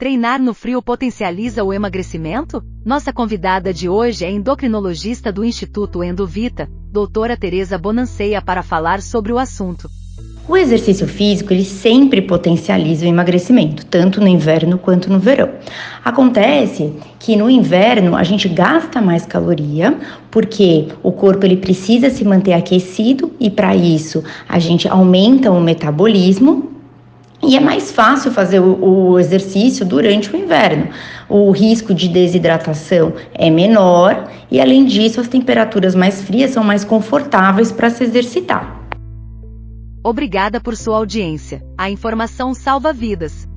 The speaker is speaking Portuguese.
Treinar no frio potencializa o emagrecimento? Nossa convidada de hoje é endocrinologista do Instituto Endovita, doutora Teresa Bonanceia para falar sobre o assunto. O exercício físico ele sempre potencializa o emagrecimento, tanto no inverno quanto no verão. Acontece que no inverno a gente gasta mais caloria, porque o corpo ele precisa se manter aquecido e para isso a gente aumenta o metabolismo e é mais fácil fazer o, o, exercício durante o inverno. O risco de desidratação é menor e, além disso, as temperaturas mais frias são mais confortáveis para se exercitar. Obrigada por sua audiência. A informação salva vidas.